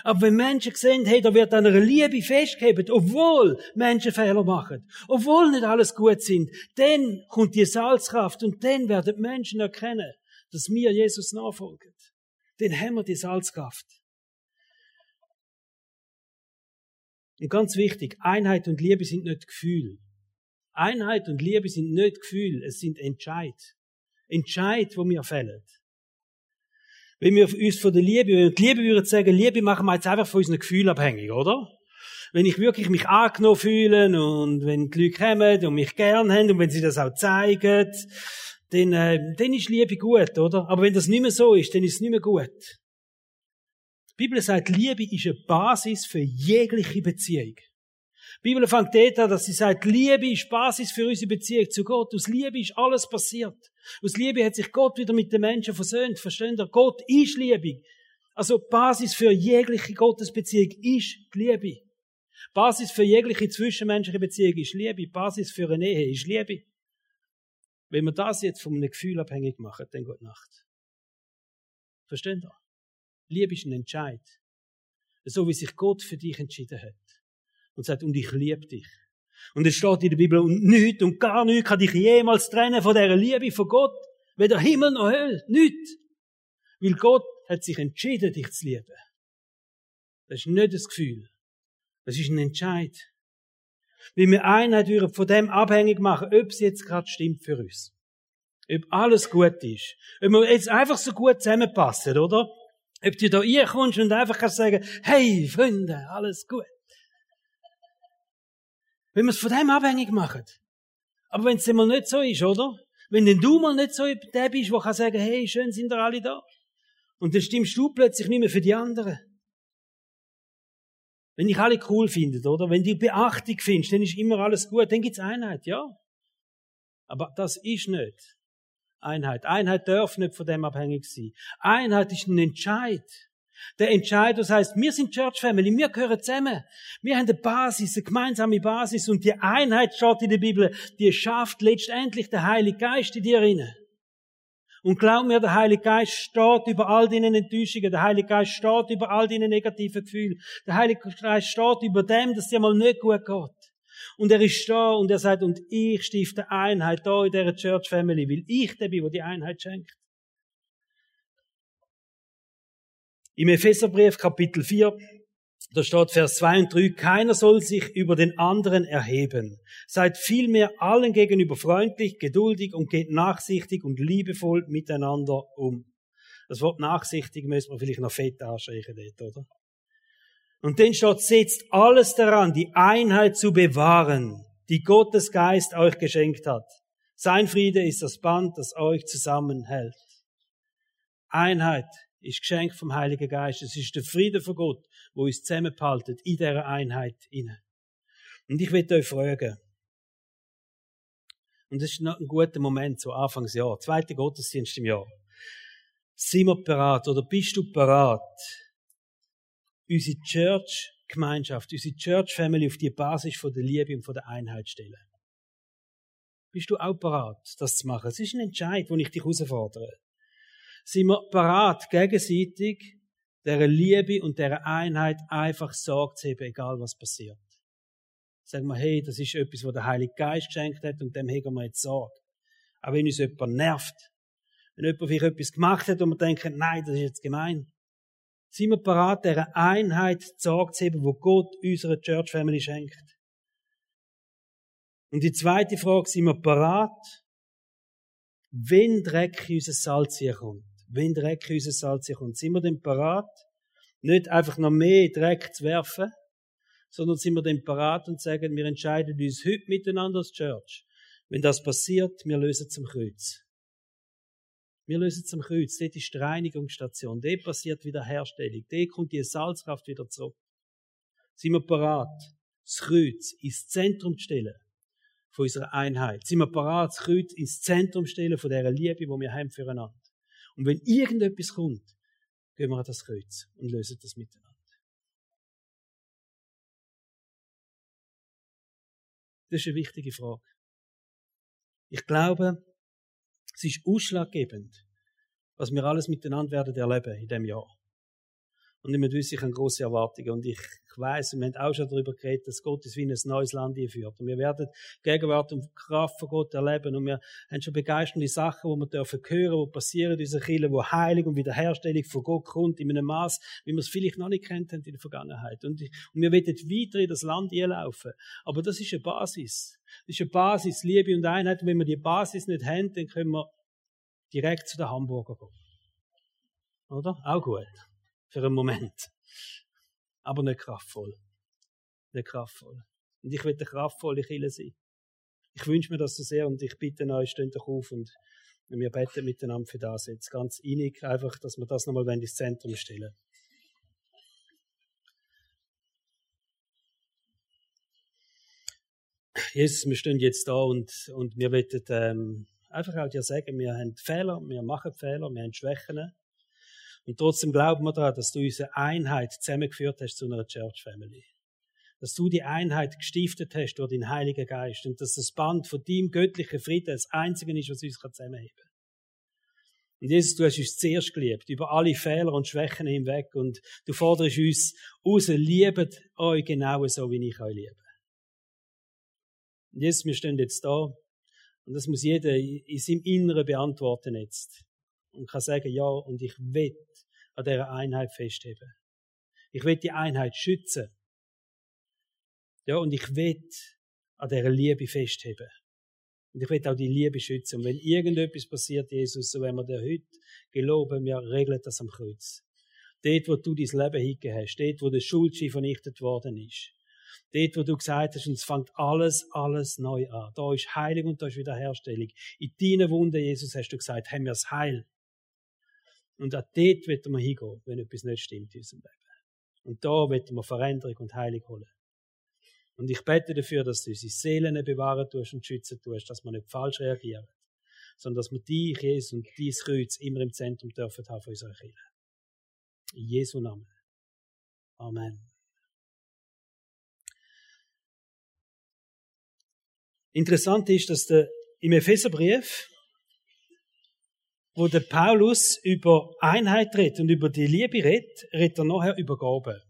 Aber wenn Menschen sehen, hey, da wird an einer Liebe festgehalten, obwohl Menschen Fehler machen, obwohl nicht alles gut sind, dann kommt die Salzkraft und dann werden Menschen erkennen, dass wir Jesus nachfolgen. Dann haben wir die Salzkraft. Und ganz wichtig, Einheit und Liebe sind nicht Gefühl. Einheit und Liebe sind nicht Gefühl, es sind Entscheid. Entscheid, wo wir fällen. Wenn wir uns von der Liebe, wenn wir die Liebe würden sagen, Liebe machen wir jetzt einfach von unseren Gefühlen abhängig, oder? Wenn ich wirklich mich angenommen fühle und wenn die Leute kommen und mich gern haben und wenn sie das auch zeigen, dann, äh, dann ist Liebe gut, oder? Aber wenn das nicht mehr so ist, dann ist es nicht mehr gut. Die Bibel sagt, Liebe ist eine Basis für jegliche Beziehung. Die Bibel fängt dort an, dass sie sagt, Liebe ist Basis für unsere Beziehung zu Gott. Aus Liebe ist alles passiert. Aus Liebe hat sich Gott wieder mit den Menschen versöhnt. Versteht ihr? Gott ist Liebe. Also Basis für jegliche Gottesbeziehung ist die Liebe. Basis für jegliche zwischenmenschliche Beziehung ist Liebe. Basis für eine Ehe ist Liebe. Wenn wir das jetzt von einem Gefühl abhängig machen, dann gute Nacht. Versteht ihr? Liebe ist ein Entscheid. So wie sich Gott für dich entschieden hat und sagt, und ich liebe dich. Und es steht in der Bibel, und nichts und gar nichts kann dich jemals trennen von dieser Liebe von Gott. Weder Himmel noch Hölle. Nichts. Weil Gott hat sich entschieden, dich zu lieben. Das ist nicht das Gefühl. Das ist ein Entscheid. Weil wir Einheit von dem abhängig machen, ob es jetzt gerade stimmt für uns. Ob alles gut ist. Ob wir jetzt einfach so gut zusammenpassen, oder? Ob du da reinkommst und einfach kannst sagen, hey, Freunde, alles gut. Wenn wir es von dem abhängig machen. Aber wenn es mal nicht so ist, oder? Wenn denn du mal nicht so der bist, der kann sagen, hey, schön sind ihr alle da. Und dann stimmst du plötzlich nicht mehr für die anderen. Wenn ich alle cool finde, oder? Wenn du Beachtung findest, dann ist immer alles gut. Dann gibt's Einheit, ja. Aber das ist nicht Einheit. Einheit darf nicht von dem abhängig sein. Einheit ist ein Entscheid. Der Entscheid, das heißt, wir sind Church Family, wir gehören zusammen. Wir haben eine Basis, eine gemeinsame Basis und die Einheit steht in der Bibel, die schafft letztendlich der Heilige Geist in dir inne. Und glaub mir, der Heilige Geist steht über all deinen Enttäuschungen, der Heilige Geist steht über all deinen negativen Gefühlen, der Heilige Geist steht über dem, dass dir mal nicht gut geht. Und er ist da und er sagt, und ich stifte Einheit da in dieser Church Family, weil ich der bin, der die Einheit schenkt. Im Epheserbrief Kapitel 4, da steht Vers 2 und 3, keiner soll sich über den anderen erheben. Seid vielmehr allen gegenüber freundlich, geduldig und geht nachsichtig und liebevoll miteinander um. Das Wort nachsichtig müssen wir vielleicht noch fett anstreichen dort, oder? Und dann steht, setzt alles daran, die Einheit zu bewahren, die Gottes Geist euch geschenkt hat. Sein Friede ist das Band, das euch zusammenhält. Einheit ist Geschenk vom Heiligen Geist. Es ist der Friede von Gott, wo uns zusammenhaltet in dieser Einheit inne. Und ich will euch fragen, und das ist noch ein guter Moment, so Anfangsjahr, zweiter Gottesdienst im Jahr. Sind wir parat oder bist du parat, unsere Church Gemeinschaft, unsere Church Family auf die Basis von der Liebe und von der Einheit stellen. Bist du auch bereit, das zu machen? Es ist ein Entscheid, wo ich dich herausfordere. Sind wir bereit, gegenseitig der Liebe und der Einheit einfach Sorge zu haben, egal was passiert? Sagen wir, hey, das ist etwas, was der Heilige Geist geschenkt hat und dem hegen wir jetzt Sorge. Auch wenn uns jemand nervt. Wenn jemand vielleicht etwas gemacht hat und wir denken, nein, das ist jetzt gemein. Sind wir bereit, dieser Einheit Sorge zu haben, wo Gott unserer Church Family schenkt? Und die zweite Frage, sind wir bereit, wenn Dreck in unser Salz hier kommt? Wenn Dreck in unser Salz kommt, sind wir denn bereit, nicht einfach noch mehr Dreck zu werfen, sondern sind wir denn bereit und sagen, wir entscheiden uns heute miteinander als Church. Wenn das passiert, wir lösen zum Kreuz. Wir lösen zum Kreuz. Dort ist die Reinigungsstation. Dort passiert wieder Herstellung. Dort kommt die Salzkraft wieder zurück. Sind wir bereit, das Kreuz ins Zentrum zu stellen von unserer Einheit? Sind wir bereit, das Kreuz ins Zentrum zu stellen von dieser Liebe, die wir haben füreinander? Und wenn irgendetwas kommt, gehen wir an das Kreuz und lösen das miteinander. Das ist eine wichtige Frage. Ich glaube, es ist ausschlaggebend, was wir alles miteinander werden erleben in dem Jahr. Und ich wissen, ich habe große Erwartungen. Und ich, ich weiss, wir haben auch schon darüber geredet, dass Gott uns wie in ein neues Land führt. Und wir werden Gegenwart und Kraft von Gott erleben. Und wir haben schon begeisternde Sachen, wo wir dürfen hören, die passieren in unserer Kirche, wo Heilung und Wiederherstellung von Gott kommt, in einem Maß, wie wir es vielleicht noch nicht kennt haben in der Vergangenheit. Und, und wir werden weiter in das Land laufen. Aber das ist eine Basis. Das ist eine Basis, Liebe und Einheit. Und wenn wir die Basis nicht haben, dann können wir direkt zu den Hamburger gehen. Oder? Auch gut für einen Moment. Aber nicht kraftvoll. Nicht kraftvoll. Und ich will eine kraftvolle Kille sein. Ich wünsche mir das so sehr und ich bitte euch, steht doch auf und wir beten miteinander für das jetzt. Ganz innig, einfach, dass wir das nochmal ins Zentrum stellen. Jesus, wir stehen jetzt da und, und wir wollen ähm, einfach auch dir sagen, wir haben Fehler, wir machen Fehler, wir haben Schwächen. Und trotzdem glauben wir daran, dass du unsere Einheit zusammengeführt hast zu einer Church Family. Dass du die Einheit gestiftet hast durch den Heiligen Geist und dass das Band von deinem göttlichen Frieden das Einzige ist, was uns zusammenheben kann. Und Jesus, du hast uns zuerst geliebt, über alle Fehler und Schwächen hinweg und du forderst uns raus, liebet euch genau so, wie ich euch liebe. Und Jesus, wir stehen jetzt da und das muss jeder in seinem Inneren beantworten jetzt und kann sagen, ja, und ich will an dieser Einheit festheben. Ich will die Einheit schützen. Ja, und ich will an dieser Liebe festheben. Und ich will auch die Liebe schützen. Und wenn irgendetwas passiert, Jesus, so wenn wir dir heute geloben, wir regeln das am Kreuz. Dort, wo du dein Leben hingegeben hast, dort, wo der Schuldschein vernichtet worden ist, dort, wo du gesagt hast, und es fängt alles, alles neu an. Da ist Heilung und da ist Wiederherstellung. In deinen Wunden, Jesus, hast du gesagt, haben wir das Heil. Und auch dort wird wir hingehen, wenn etwas nicht stimmt in unserem Leben. Und da wird wir Veränderung und Heilung holen. Und ich bete dafür, dass du unsere Seelen bewahren tust und schützen tust, dass wir nicht falsch reagieren, sondern dass wir dich, Jesus, und dein Kreuz immer im Zentrum dürfen haben von unserer Kirche. In Jesu Namen. Amen. Interessant ist, dass der, im Epheserbrief wo der Paulus über Einheit redet und über die Liebe redet, redet er nachher über Gaben.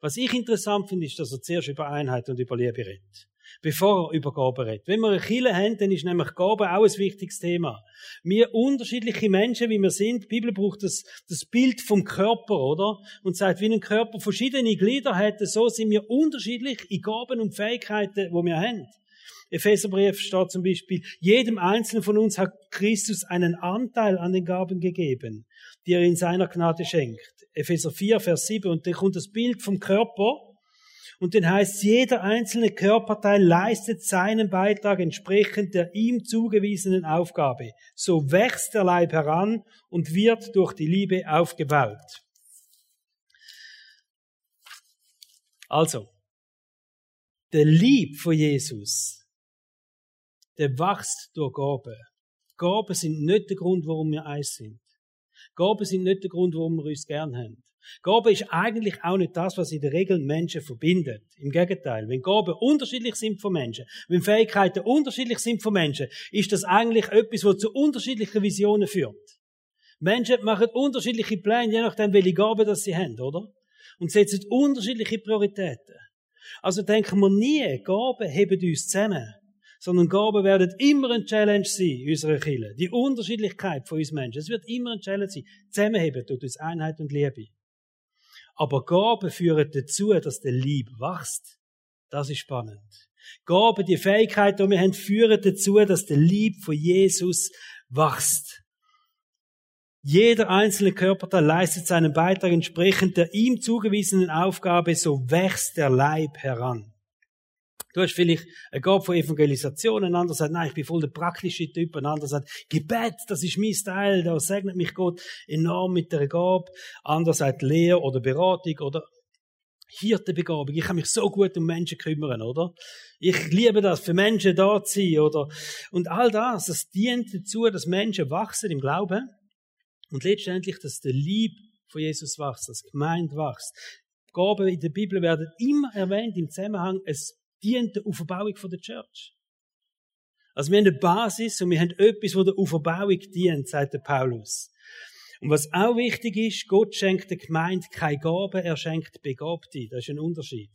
Was ich interessant finde, ist, dass er zuerst über Einheit und über Liebe redet. Bevor er über Gaben redet. Wenn wir eine Kille haben, dann ist nämlich Gaben auch ein wichtiges Thema. Wir unterschiedliche Menschen, wie wir sind, die Bibel braucht das, das Bild vom Körper, oder? Und sagt, wie ein Körper verschiedene Glieder hätte, so sind wir unterschiedlich in Gaben und Fähigkeiten, die wir haben. Epheserbrief steht zum Beispiel, jedem Einzelnen von uns hat Christus einen Anteil an den Gaben gegeben, die er in seiner Gnade schenkt. Epheser 4, Vers 7. Und da kommt das Bild vom Körper. Und dann heißt, jeder einzelne Körperteil leistet seinen Beitrag entsprechend der ihm zugewiesenen Aufgabe. So wächst der Leib heran und wird durch die Liebe aufgebaut. Also, der Lieb von Jesus der wächst durch Gaben. Gaben sind nicht der Grund, warum wir eins sind. Gaben sind nicht der Grund, warum wir uns gern haben. Gaben ist eigentlich auch nicht das, was in der Regel Menschen verbindet. Im Gegenteil. Wenn Gaben unterschiedlich sind von Menschen, wenn Fähigkeiten unterschiedlich sind von Menschen, ist das eigentlich etwas, was zu unterschiedlichen Visionen führt. Menschen machen unterschiedliche Pläne, je nachdem, welche Gaben das sie haben, oder? Und setzen unterschiedliche Prioritäten. Also denken wir nie, Gaben heben uns zusammen. Sondern Gaben werden immer ein Challenge sein, unserer Kirche. Die Unterschiedlichkeit von uns Menschen. Es wird immer ein Challenge sein. Zusammenheben tut uns Einheit und Liebe. Aber Gaben führen dazu, dass der Lieb wächst. Das ist spannend. Gaben, die Fähigkeit, die wir haben, führen dazu, dass der Lieb von Jesus wächst. Jeder einzelne Körperteil leistet seinen Beitrag entsprechend der ihm zugewiesenen Aufgabe, so wächst der Leib heran. Du hast vielleicht eine Gabe von Evangelisation, ein anderer sagt, nein, ich bin voll der praktische Typ, ein anderer sagt, Gebet, das ist mein Teil, da segnet mich Gott enorm mit der Gabe. Anderer sagt Lehr oder Beratung oder Hirtenbegabung. Ich kann mich so gut um Menschen kümmern, oder? Ich liebe das, für Menschen da zu sein, oder? Und all das, das dient dazu, dass Menschen wachsen im Glauben und letztendlich, dass der Lieb von Jesus wächst, dass Gemeinde wächst. Gaben in der Bibel werden immer erwähnt im Zusammenhang, es dient der Aufbauung der Church. Also wir haben eine Basis und wir haben etwas, wo der Aufbauung dient, sagt der Paulus. Und was auch wichtig ist, Gott schenkt der Gemeinde keine Gaben, er schenkt Begabte. Das ist ein Unterschied.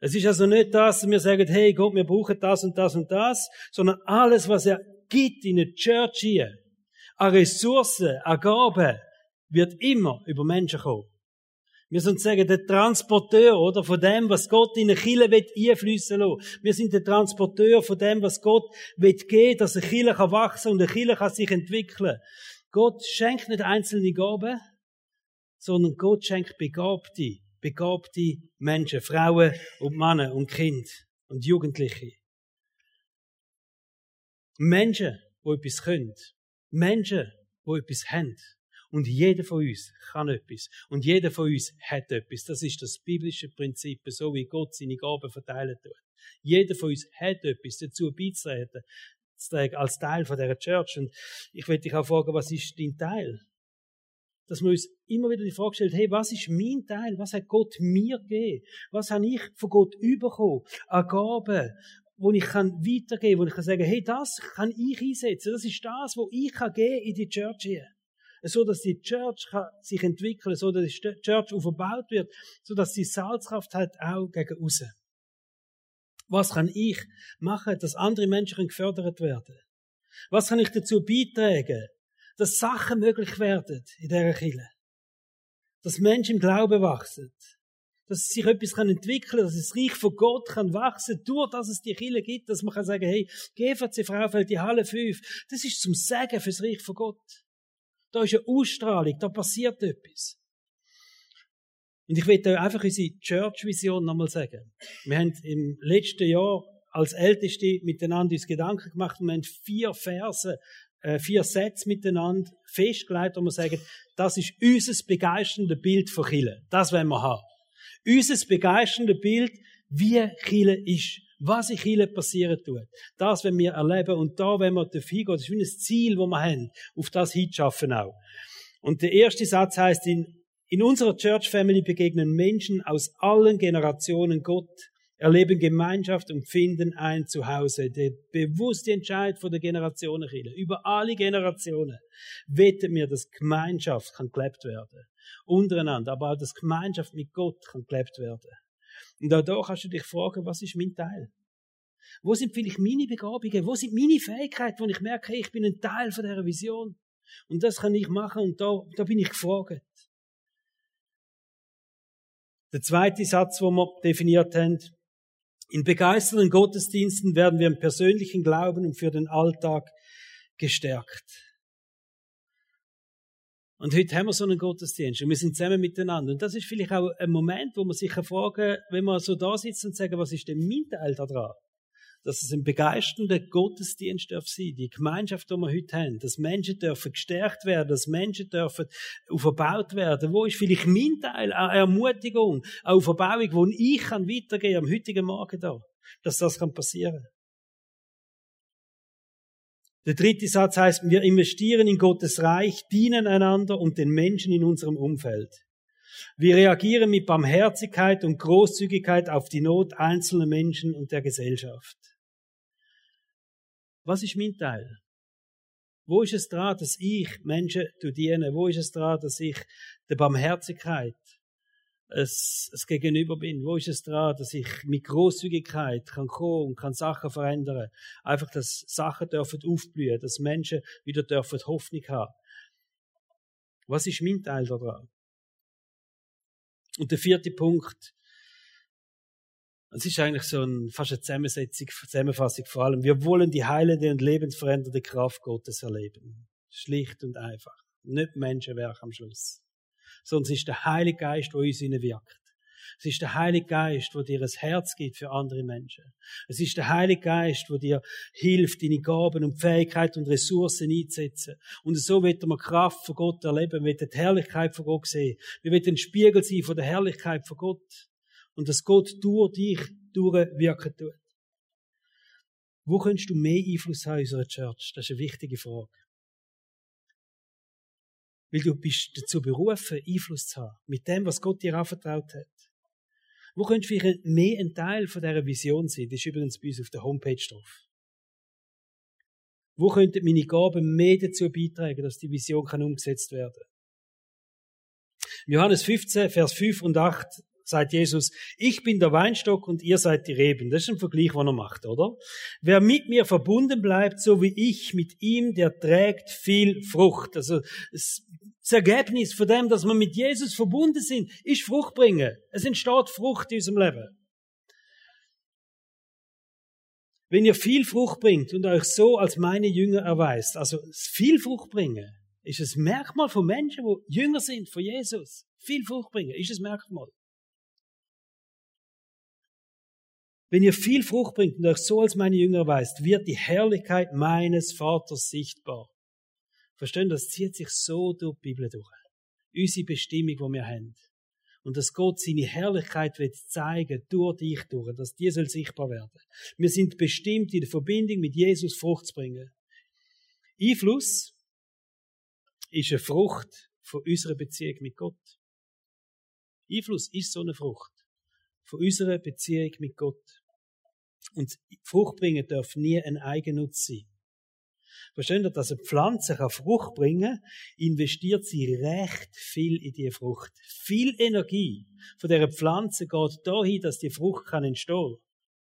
Es ist also nicht das, dass wir sagen, hey Gott, wir brauchen das und das und das, sondern alles, was er gibt in der Church hier, an Ressourcen, an Gaben, wird immer über Menschen kommen. Wir sind sagen, der Transporteur, oder? Von dem, was Gott in eine Kille einfließen lassen. Wir sind der Transporteur von dem, was Gott wird geben, dass eine Kille kann und eine Kille kann sich entwickeln. Gott schenkt nicht einzelne Gaben, sondern Gott schenkt begabte, begabte Menschen, Frauen und Männer und Kinder und Jugendliche. Menschen, die etwas können. Menschen, die etwas haben. Und jeder von uns kann etwas. Und jeder von uns hat etwas. Das ist das biblische Prinzip, so wie Gott seine Gaben verteilen tut. Jeder von uns hat etwas dazu beizutreten, als Teil von dieser Church. Und ich will dich auch fragen, was ist dein Teil? Dass wir uns immer wieder die Frage stellen, hey, was ist mein Teil? Was hat Gott mir gegeben? Was habe ich von Gott bekommen? An Gaben, wo ich kann weitergeben kann, wo ich kann sagen, hey, das kann ich einsetzen. Das ist das, wo ich kann geben in die Church hier so dass die Church sich entwickeln, so dass die Church aufgebaut wird, so dass sie Salzkraft hat auch gegen außen. Was kann ich machen, dass andere Menschen gefördert werden? Was kann ich dazu beitragen, dass Sachen möglich werden in dieser Kirche? Dass Menschen im Glauben wachsen? Dass sich etwas kann entwickeln, dass das Reich von Gott kann wachsen, durch dass es die Kirche gibt, dass man kann sagen, hey, GVC Fraufeld, die Halle 5, das ist zum Segen fürs Reich von Gott. Da ist eine Ausstrahlung, da passiert etwas. Und ich will einfach unsere Church-Vision nochmal sagen. Wir haben im letzten Jahr als Älteste miteinander uns Gedanken gemacht und wir haben vier Verse, äh, vier Sätze miteinander festgelegt, wo wir sagen, das ist unser begeisterndes Bild von Chile. Das wollen wir haben. Unser begeisterndes Bild, wie Chile ist was in Chile passieren tut. Das, wenn wir erleben und da, wenn wir dafür hingehen, das ist wie ein Ziel, das wir haben, auf das hinschaffen auch. Und der erste Satz heißt, in, in unserer Church Family begegnen Menschen aus allen Generationen Gott, erleben Gemeinschaft und finden ein Zuhause. Der bewusste Entscheid von der Generation Chile, über alle Generationen, wettet mir, dass Gemeinschaft kann gelebt werden. Untereinander, aber auch, dass Gemeinschaft mit Gott kann gelebt werden. Und auch da kannst du dich fragen, was ist mein Teil? Wo sind vielleicht meine Begabungen? Wo sind meine Fähigkeiten, wo ich merke, ich bin ein Teil von dieser Vision? Und das kann ich machen und da, da bin ich gefragt. Der zweite Satz, wo wir definiert haben, in begeisterten Gottesdiensten werden wir im persönlichen Glauben und für den Alltag gestärkt. Und heute haben wir so einen Gottesdienst und wir sind zusammen miteinander. Und das ist vielleicht auch ein Moment, wo man sich fragen wenn man so da sitzt und sagen, was ist denn mein Teil daran? Dass es ein begeisternder Gottesdienst darf sein, die Gemeinschaft, die wir heute haben, dass Menschen dürfen gestärkt werden, dass Menschen dürfen aufgebaut werden. Wo ist vielleicht mein Teil an Ermutigung, an Aufbauung, wo ich kann weitergehen am heutigen Morgen da, dass das kann passieren. Der dritte Satz heißt, wir investieren in Gottes Reich, dienen einander und den Menschen in unserem Umfeld. Wir reagieren mit Barmherzigkeit und Großzügigkeit auf die Not einzelner Menschen und der Gesellschaft. Was ist mein Teil? Wo ist es dran, dass ich Menschen diene? Wo ist es dran, dass ich der Barmherzigkeit es, es gegenüber bin? Wo ist es dran, dass ich mit Großzügigkeit kann kommen und kann Sachen verändern? Einfach, dass Sachen dürfen aufblühen, dass Menschen wieder dürfen Hoffnung haben. Was ist mein Teil daran? Und der vierte Punkt, es ist eigentlich so ein, fast eine Zusammensetzung, Zusammenfassung vor allem. Wir wollen die heilende und lebensverändernde Kraft Gottes erleben. Schlicht und einfach. Nicht Menschenwerk am Schluss. Sondern es ist der Heilige Geist, der uns wirkt. Es ist der Heilige Geist, der dir ein Herz gibt für andere Menschen. Es ist der Heilige Geist, der dir hilft, deine Gaben und Fähigkeiten und Ressourcen einzusetzen. Und so wird man Kraft von Gott erleben. Wir die Herrlichkeit von Gott sehen. Wir werden ein Spiegel sein von der Herrlichkeit von Gott und dass Gott durch dich durchwirken tut. Wo könntest du mehr Einfluss haben in unserer Church? Das ist eine wichtige Frage. Weil du bist dazu berufen, Einfluss zu haben. Mit dem, was Gott dir anvertraut hat. Wo könntest du vielleicht mehr ein Teil von dieser Vision sein? Das ist übrigens bei uns auf der Homepage drauf. Wo könnten meine Gaben mehr dazu beitragen, dass die Vision kann umgesetzt werden? Johannes 15, Vers 5 und 8 sagt Jesus, ich bin der Weinstock und ihr seid die Reben. Das ist ein Vergleich, was er macht, oder? Wer mit mir verbunden bleibt, so wie ich mit ihm, der trägt viel Frucht. Also das Ergebnis von dem, dass wir mit Jesus verbunden sind, ist Frucht bringen. Es entsteht Frucht in unserem Leben. Wenn ihr viel Frucht bringt und euch so als meine Jünger erweist, also viel Frucht bringen, ist es Merkmal von Menschen, die Jünger sind von Jesus. Viel Frucht bringen, ist es Merkmal. Wenn ihr viel Frucht bringt und euch so als meine Jünger weist, wird die Herrlichkeit meines Vaters sichtbar. Verstehen, das zieht sich so durch die Bibel durch. Unsere Bestimmung, die wir haben. Und dass Gott seine Herrlichkeit wird zeigen, durch dich durch, dass die soll sichtbar werden. Wir sind bestimmt, in der Verbindung mit Jesus Frucht zu bringen. Einfluss ist eine Frucht von unserer Beziehung mit Gott. Einfluss ist so eine Frucht von unserer Beziehung mit Gott. Und Frucht bringen darf nie ein Eigennutz sein. Verstehen ihr, dass eine Pflanze kann Frucht bringen investiert sie recht viel in die Frucht. Viel Energie von der Pflanze geht dahin, dass die Frucht kann entstehen.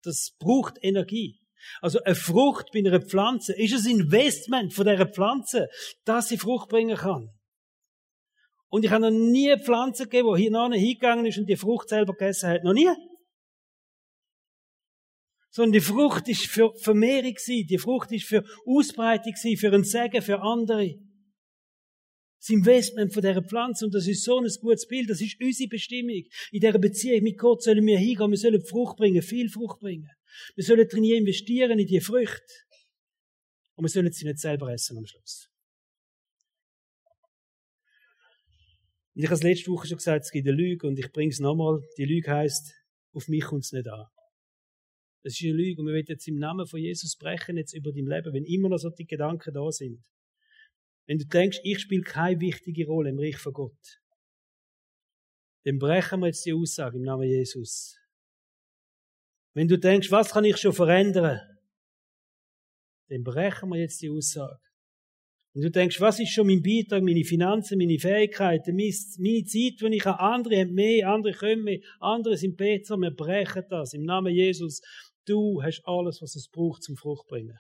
Das braucht Energie. Also eine Frucht bei einer Pflanze ist ein Investment von der Pflanze, dass sie Frucht bringen kann. Und ich habe noch nie eine Pflanze gegeben, die hier hingegangen ist und die Frucht selber gegessen hat. Noch nie. Sondern die Frucht ist für Vermehrung gewesen. Die Frucht ist für Ausbreitung gewesen, für ein Segen für andere. Das Investment von dieser Pflanze, und das ist so ein gutes Bild, das ist unsere Bestimmung. In dieser Beziehung mit Gott sollen wir hingehen, wir sollen Frucht bringen, viel Frucht bringen. Wir sollen drin investieren in die Früchte. Und wir sollen sie nicht selber essen am Schluss. Ich habe es letzte Woche schon gesagt, es gibt eine Lüge und ich bringe es nochmal. Die Lüge heisst, auf mich kommt es nicht an. Das ist eine Lüge und wir wollen jetzt im Namen von Jesus brechen jetzt über dein Leben, wenn immer noch solche Gedanken da sind. Wenn du denkst, ich spiele keine wichtige Rolle im Reich von Gott, dann brechen wir jetzt die Aussage im Namen Jesus. Wenn du denkst, was kann ich schon verändern, dann brechen wir jetzt die Aussage. Und du denkst, was ist schon mein Beitrag, meine Finanzen, meine Fähigkeiten, meine Zeit, wenn ich an andere habe mehr, andere können mehr, andere sind besser, wir brechen das im Namen Jesus. Du hast alles, was es braucht zum Frucht bringen.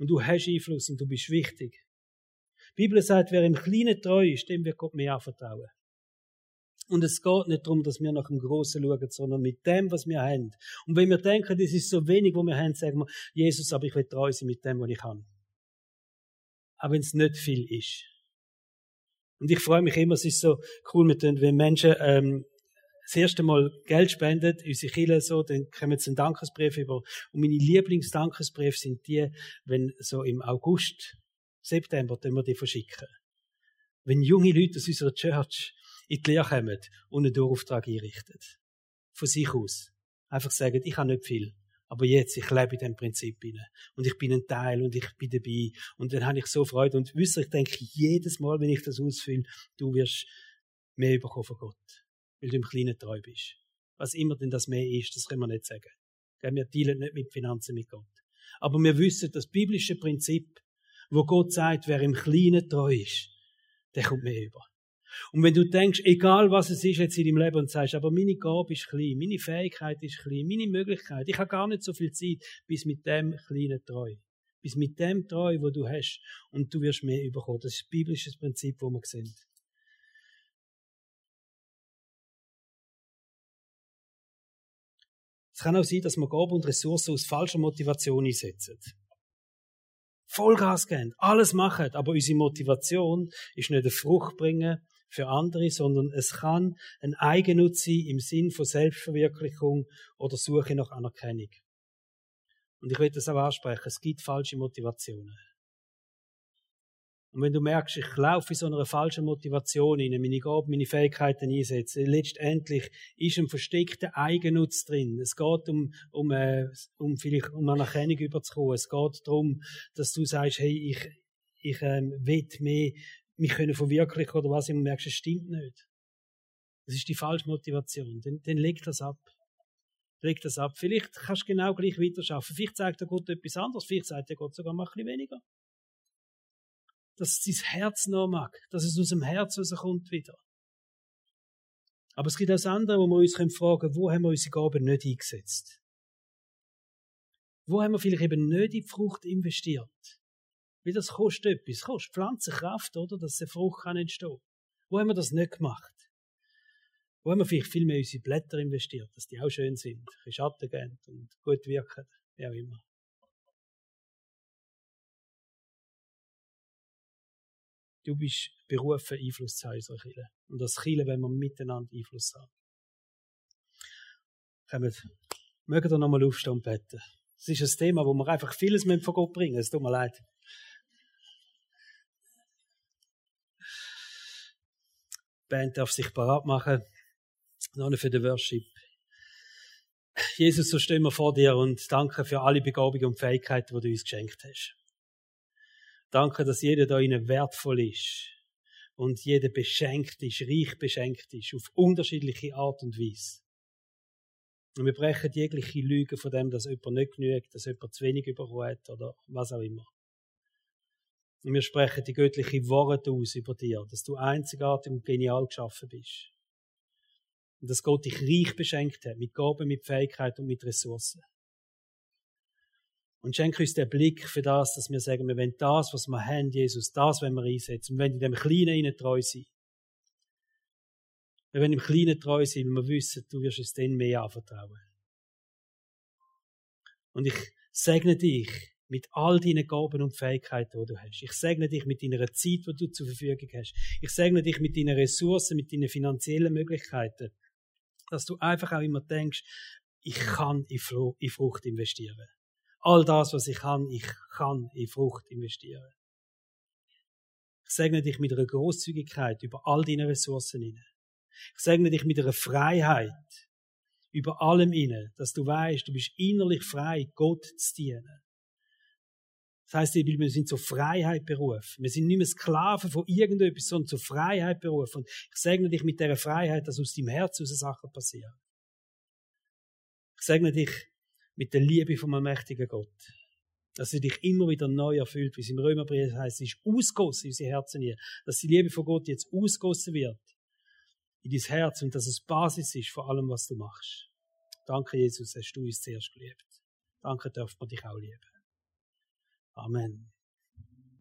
Und du hast Einfluss und du bist wichtig. Die Bibel sagt, wer im Kleinen treu ist, dem wird Gott mehr anvertrauen. Und es geht nicht darum, dass wir nach dem Großen schauen, sondern mit dem, was wir haben. Und wenn wir denken, das ist so wenig, was wir haben, sagen wir, Jesus, aber ich will treu sein mit dem, was ich habe auch wenn es nicht viel ist. Und ich freue mich immer, es ist so cool, mit den, wenn Menschen ähm, das erste Mal Geld spenden, unsere Kinder so, dann kommen sie einen Dankesbrief über. Und meine Lieblingsdankesbriefe sind die, wenn so im August, September, dann wir die verschicken. Wenn junge Leute aus unserer Church in die Lehre kommen und einen Durauftrag einrichten. Von sich aus. Einfach sagen, ich habe nicht viel, Aber jetzt, ich lebe in diesem Prinzip hinein. Und ich bin ein Teil und ich bin dabei. Und dann habe ich so Freude. Und wisst ich denke jedes Mal, wenn ich das ausfülle, du wirst mehr bekommen von Gott. Weil du im Kleinen treu bist. Was immer denn das mehr ist, das können wir nicht sagen. Wir dealen nicht mit Finanzen mit Gott. Aber wir wissen, das biblische Prinzip, wo Gott sagt, wer im Kleinen treu ist, der kommt mehr über. Und wenn du denkst, egal was es ist jetzt in deinem Leben und sagst, aber meine Gabe ist klein, meine Fähigkeit ist klein, meine Möglichkeit, ich habe gar nicht so viel Zeit, bis mit dem Kleinen treu. Bis mit dem treu, wo du hast. Und du wirst mehr überkommen. Das ist das biblische Prinzip, wo wir sehen. Es kann auch sein, dass wir Gaben und Ressourcen aus falscher Motivation einsetzen. Vollgas geben, alles machen, aber unsere Motivation ist nicht eine Frucht bringen für andere, sondern es kann ein Eigennutz sein im Sinn von Selbstverwirklichung oder Suche nach Anerkennung. Und ich will das auch ansprechen, es gibt falsche Motivationen. Und wenn du merkst, ich laufe in so einer falschen Motivation rein, meine Gaben, meine Fähigkeiten einsetze, letztendlich ist ein versteckter Eigennutz drin. Es geht um, um, äh, um vielleicht um Anerkennung überzukommen. Es geht darum, dass du sagst, hey, ich, ich ähm, will mehr mich können verwirklichen oder was immer merkst, es stimmt nicht. Das ist die falsche Motivation. Dann, dann leg das ab. Leg das ab. Vielleicht kannst du genau gleich weiterschaffen. Vielleicht sagt der Gott etwas anderes. Vielleicht sagt der Gott sogar mal ein bisschen weniger dass es dein Herz noch mag, dass es aus dem Herz rauskommt wieder. Aber es gibt auch andere, wo wir uns fragen können, wo haben wir unsere Gaben nicht eingesetzt? Wo haben wir vielleicht eben nicht in die Frucht investiert? Weil das kostet etwas. Kostet Pflanzenkraft, oder? Dass eine Frucht kann entstehen. Wo haben wir das nicht gemacht? Wo haben wir vielleicht viel mehr in unsere Blätter investiert, dass die auch schön sind, bisschen Schatten geben und gut wirken, wie auch immer. Du bist berufen, Einfluss zu haben in unserer Kirche. Und als Kirche wenn wir miteinander Einfluss haben. Kommt, mögen wir nochmal aufstehen und beten. Das ist ein Thema, wo wir einfach vieles von Gott bringen Es tut mir leid. Band darf sich parat machen. Noch für den Worship. Jesus, so stehen wir vor dir und danke für alle Begabungen und Fähigkeiten, die du uns geschenkt hast. Danke, dass jeder da ihnen wertvoll ist und jeder beschenkt ist, reich beschenkt ist, auf unterschiedliche Art und Weise. Und wir brechen jegliche Lüge von dem, dass jemand nicht genügt, dass jemand zu wenig hat oder was auch immer. Und wir sprechen die göttliche Worte aus über dir, dass du einzigartig und genial geschaffen bist. Und dass Gott dich reich beschenkt hat, mit Gaben, mit Fähigkeiten und mit Ressourcen. Und schenke uns den Blick für das, dass wir sagen, wir wollen das, was wir haben, Jesus, das wollen wir einsetzen. Wir wollen in dem Kleinen ihnen treu sein. Wir wollen im Kleinen treu sein, weil wir wissen, du wirst uns dann mehr anvertrauen. Und ich segne dich mit all deinen Gaben und Fähigkeiten, die du hast. Ich segne dich mit deiner Zeit, die du zur Verfügung hast. Ich segne dich mit deinen Ressourcen, mit deinen finanziellen Möglichkeiten. Dass du einfach auch immer denkst, ich kann in Frucht investieren all das, was ich kann, ich kann in Frucht investieren. Ich segne dich mit einer Großzügigkeit über all deine Ressourcen inne. Ich segne dich mit einer Freiheit über allem inne, dass du weißt, du bist innerlich frei, Gott zu dienen. Das heißt, wir sind zur Freiheit berufen. Wir sind nicht mehr Sklaven von irgendetwas, sondern zur Freiheit berufen. Und ich segne dich mit dieser Freiheit, dass aus deinem Herz aus Sachen passieren. Ich segne dich mit der Liebe vom allmächtigen Gott. Dass sie dich immer wieder neu erfüllt, wie es im Römerbrief heißt, ist ausgossen in unsere Herzen hier. Dass die Liebe von Gott jetzt ausgossen wird in dein Herz und dass es Basis ist vor allem, was du machst. Danke, Jesus, hast du uns zuerst geliebt. Danke, dürfen wir dich auch lieben. Amen.